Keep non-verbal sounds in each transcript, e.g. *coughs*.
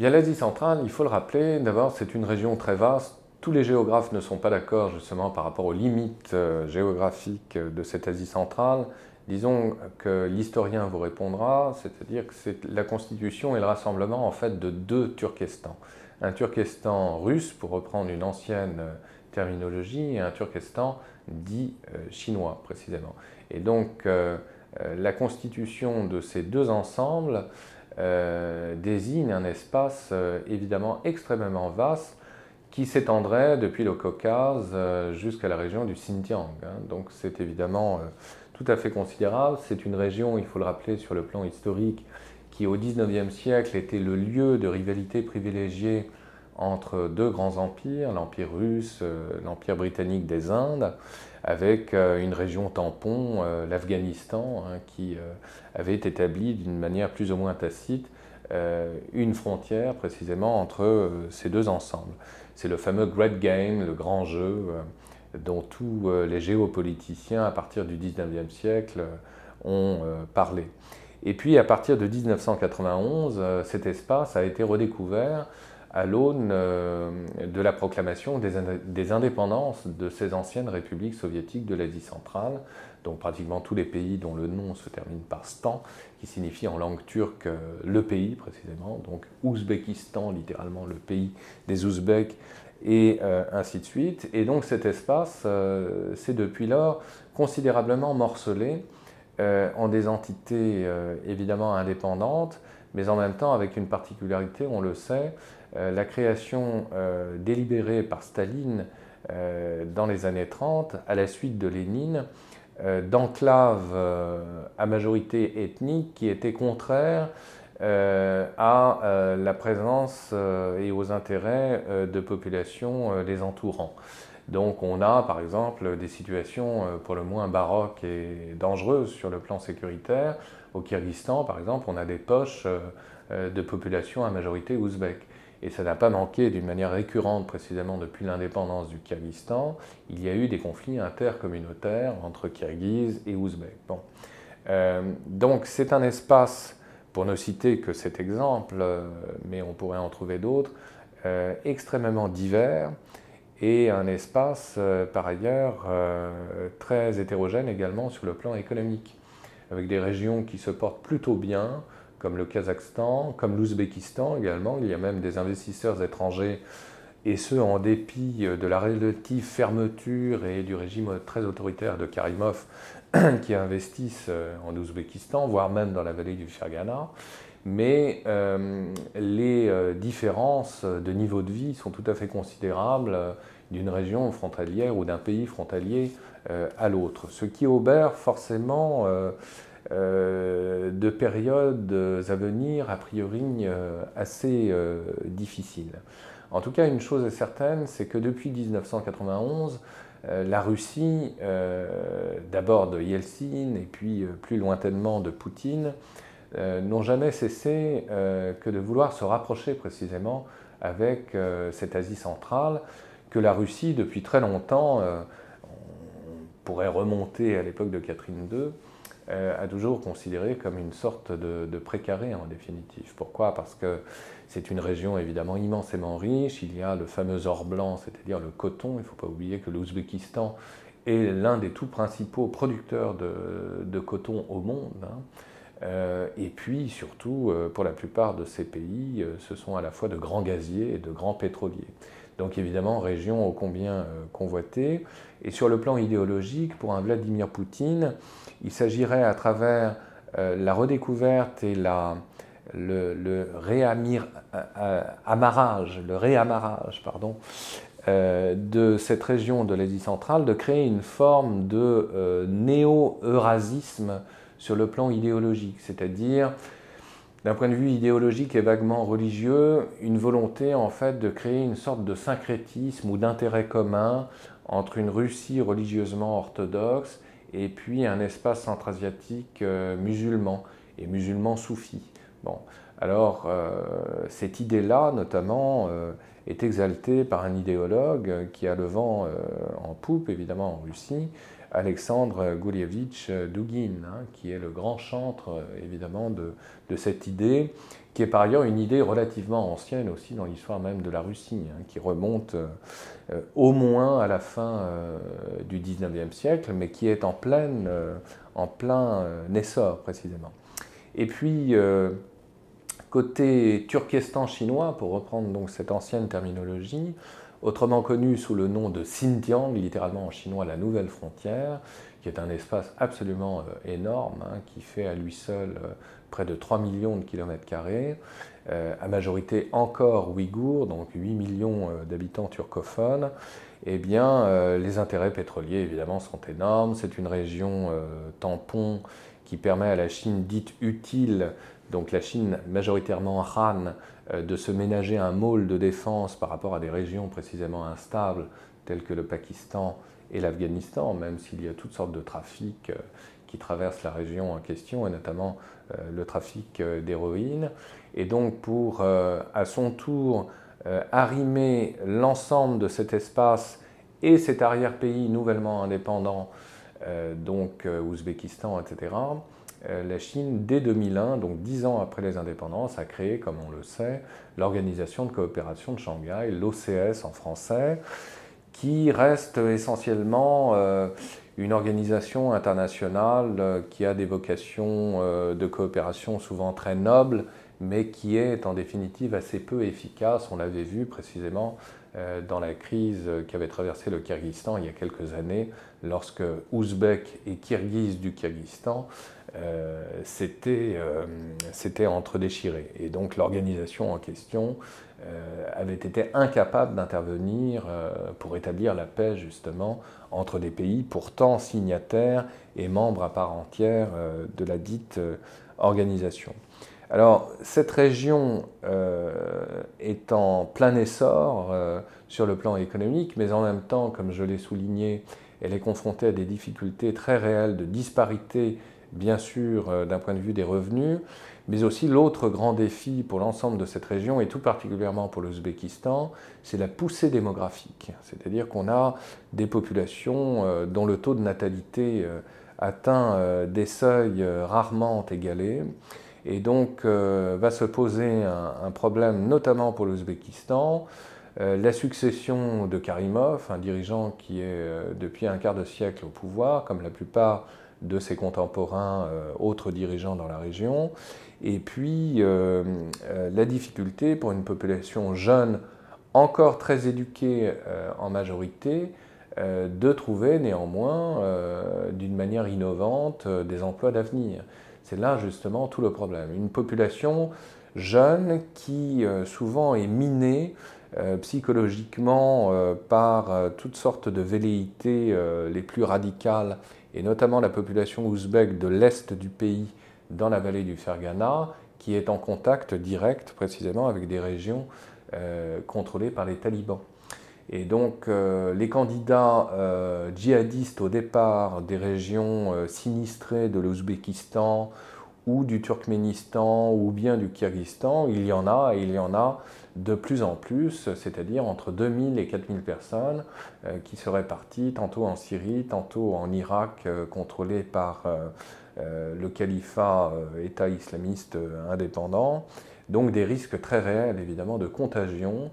Bien, l'Asie centrale, il faut le rappeler, d'abord, c'est une région très vaste. Tous les géographes ne sont pas d'accord justement par rapport aux limites euh, géographiques de cette Asie centrale. Disons que l'historien vous répondra, c'est-à-dire que c'est la constitution et le rassemblement en fait de deux Turkestan. Un Turkestan russe, pour reprendre une ancienne euh, terminologie, et un Turkestan dit euh, chinois précisément. Et donc la constitution de ces deux ensembles désigne un espace évidemment extrêmement vaste qui s'étendrait depuis le Caucase jusqu'à la région du Xinjiang. Hein. Donc c'est évidemment tout à fait considérable. C'est une région, il faut le rappeler sur le plan historique, qui au XIXe siècle était le lieu de rivalité privilégiée entre deux grands empires, l'Empire russe, euh, l'Empire britannique des Indes, avec euh, une région tampon, euh, l'Afghanistan, hein, qui avait établi d'une manière plus ou moins tacite une frontière précisément entre ces deux ensembles. C'est le fameux Great Game, le grand jeu dont tous euh, les géopoliticiens à partir du 19e siècle euh, ont euh, parlé. Et puis à partir de 1991, cet espace a été redécouvert à l'aune de la proclamation des indépendances de ces anciennes républiques soviétiques de l'Asie centrale, donc pratiquement tous les pays dont le nom se termine par stan, qui signifie en langue turque le pays précisément, donc Ouzbékistan, littéralement le pays des Ouzbeks, et euh, ainsi de suite. Et donc cet espace euh, s'est depuis lors considérablement morcelé euh, en des entités évidemment indépendantes, mais en même temps avec une particularité, on le sait, la création délibérée par Staline dans les années 30, à la suite de Lénine, d'enclaves à majorité ethnique qui étaient contraires euh, à euh, la présence euh, et aux intérêts de populations les entourant. Donc on a par exemple des situations pour le moins baroques et dangereuses sur le plan sécuritaire. Au Kyrgyzstan par exemple, on a des poches de population à majorité ouzbek. Et ça n'a pas manqué d'une manière récurrente précisément depuis l'indépendance du Kyrgyzstan. Il y a eu des conflits intercommunautaires entre Kirghizes et Ouzbeks. Bon. donc c'est un espace pour ne citer que cet exemple, euh, mais on pourrait en trouver d'autres, euh, extrêmement divers et un espace euh, par ailleurs très hétérogène également sur le plan économique, avec des régions qui se portent plutôt bien, comme le Kazakhstan, comme l'Ouzbékistan également. Il y a même des investisseurs étrangers, et ce en dépit de la relative fermeture et du régime très autoritaire de Karimov, *coughs* qui investissent euh, en Ouzbékistan, voire même dans la vallée du Fergana. Mais euh, les euh, différences de niveau de vie sont tout à fait considérables d'une région frontalière ou d'un pays frontalier à l'autre, ce qui obère forcément de périodes à venir a priori assez difficiles. En tout cas, une chose est certaine, c'est que depuis 1991, euh, la Russie, euh, d'abord de Yeltsin et puis euh, plus lointainement de Poutine, n'ont jamais cessé que de vouloir se rapprocher précisément avec cette Asie centrale que la Russie, depuis très longtemps, on pourrait remonter à l'époque de Catherine II, a toujours considéré comme une sorte de, de précaré en définitive. Pourquoi? Parce que c'est une région évidemment immensément riche. Il y a le fameux or blanc, c'est-à-dire le coton. Il ne faut pas oublier que l'Ouzbékistan est l'un des tout principaux producteurs de, coton au monde. Hein. Euh, et puis surtout, euh, pour la plupart de ces pays, euh, ce sont à la fois de grands gaziers et de grands pétroliers. Donc évidemment, région ô combien convoitée. Et sur le plan idéologique, pour un Vladimir Poutine, il s'agirait à travers la redécouverte et le, réamarrage, de cette région de l'Asie centrale, de créer une forme de néo-eurasisme sur le plan idéologique, c'est-à-dire d'un point de vue idéologique et vaguement religieux, une volonté en fait de créer une sorte de syncrétisme ou d'intérêt commun entre une Russie religieusement orthodoxe et puis un espace centra-asiatique euh, musulman et musulman soufi. Bon. Alors, euh, cette idée-là, notamment, euh, est exaltée par un idéologue qui a le vent en poupe, évidemment en Russie, Alexandre Goulievitch Dugin, hein, qui est le grand chantre, évidemment, de, cette idée, qui est par ailleurs une idée relativement ancienne aussi dans l'histoire même de la Russie, hein, qui remonte au moins à la fin du XIXe siècle, mais qui est en, pleine, en plein essor précisément. Et puis, côté Turkestan chinois, pour reprendre donc cette ancienne terminologie, autrement connu sous le nom de Xinjiang, littéralement en chinois la nouvelle frontière, qui est un espace absolument euh, énorme, hein, qui fait à lui seul euh, près de 3 millions de kilomètres carrés, euh, à majorité encore ouïghour, donc 8 millions d'habitants turcophones, eh bien, les intérêts pétroliers, évidemment, sont énormes. C'est une région tampon qui permet à la Chine dite utile, donc la Chine majoritairement Han, de se ménager un môle de défense par rapport à des régions précisément instables, telles que le Pakistan et l'Afghanistan, même s'il y a toutes sortes de trafics euh, qui traversent la région en question, et notamment euh, le trafic euh, d'héroïne. Et donc pour, à son tour, arrimer l'ensemble de cet espace et cet arrière-pays nouvellement indépendant, donc Ouzbékistan, etc., la Chine, dès 2001, donc dix ans après les indépendances, a créé, comme on le sait, l'Organisation de coopération de Shanghai, l'OCS en français, qui reste essentiellement euh, une organisation internationale euh, qui a des vocations euh, de coopération souvent très nobles, mais qui est en définitive assez peu efficace. On l'avait vu précisément dans la crise qui avait traversé le Kyrgyzstan il y a quelques années, lorsque Ouzbek et Kirghiz du Kyrgyzstan s'étaient entre-déchirés. Et donc l'organisation en question euh, avait été incapable d'intervenir euh, pour établir la paix justement entre des pays pourtant signataires et membres à part entière euh, de la dite organisation. Alors cette région est en plein essor sur le plan économique, mais en même temps, comme je l'ai souligné, elle est confrontée à des difficultés très réelles de disparité, bien sûr, d'un point de vue des revenus, mais aussi l'autre grand défi pour l'ensemble de cette région, et tout particulièrement pour l'Ouzbékistan, c'est la poussée démographique. C'est-à-dire qu'on a des populations euh, dont le taux de natalité euh, atteint euh, des seuils rarement égalés. Et donc va se poser un, problème notamment pour l'Ouzbékistan, la succession de Karimov, un dirigeant qui est depuis un quart de siècle au pouvoir, comme la plupart de ses contemporains, autres dirigeants dans la région, et puis euh, euh, la difficulté pour une population jeune, encore très éduquée euh, en majorité, de trouver néanmoins, d'une manière innovante, des emplois d'avenir. C'est là justement tout le problème. Une population jeune qui souvent est minée psychologiquement par toutes sortes de velléités les plus radicales, et notamment la population ouzbek de l'est du pays dans la vallée du Fergana, qui est en contact direct précisément avec des régions euh, contrôlées par les talibans. Et donc euh, les candidats euh, djihadistes au départ des régions sinistrées de l'Ouzbékistan ou du Turkménistan ou bien du Kyrgyzstan, il y en a et il y en a de plus en plus, c'est-à-dire entre 2000 et 4000 personnes qui seraient parties tantôt en Syrie, tantôt en Irak, contrôlées par euh, le califat euh, État islamiste euh, indépendant, donc des risques très réels évidemment de contagion,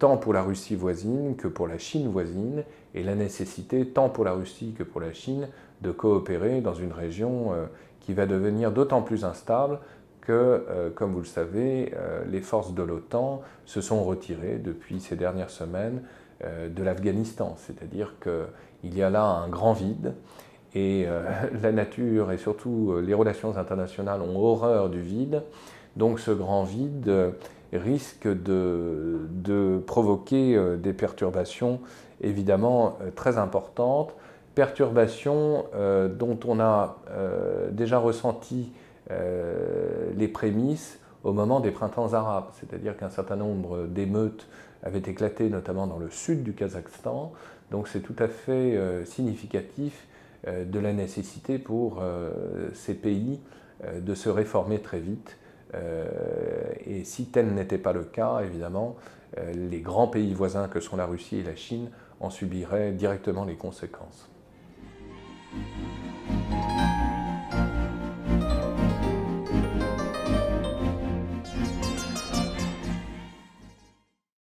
tant pour la Russie voisine que pour la Chine voisine, et la nécessité, tant pour la Russie que pour la Chine, de coopérer dans une région qui va devenir d'autant plus instable que, comme vous le savez, les forces de l'OTAN se sont retirées depuis ces dernières semaines de l'Afghanistan. C'est-à-dire qu'il y a là un grand vide et euh, *laughs* la nature et surtout euh, les relations internationales ont horreur du vide. Donc ce grand vide euh, risque de, provoquer des perturbations évidemment très importantes, perturbations dont on a déjà ressenti les prémices au moment des printemps arabes, c'est-à-dire qu'un certain nombre d'émeutes avaient éclaté notamment dans le sud du Kazakhstan, donc c'est tout à fait significatif euh, de la nécessité pour euh, ces pays euh, de se réformer très vite. Euh, et si tel n'était pas le cas, évidemment, euh, les grands pays voisins que sont la Russie et la Chine en subiraient directement les conséquences.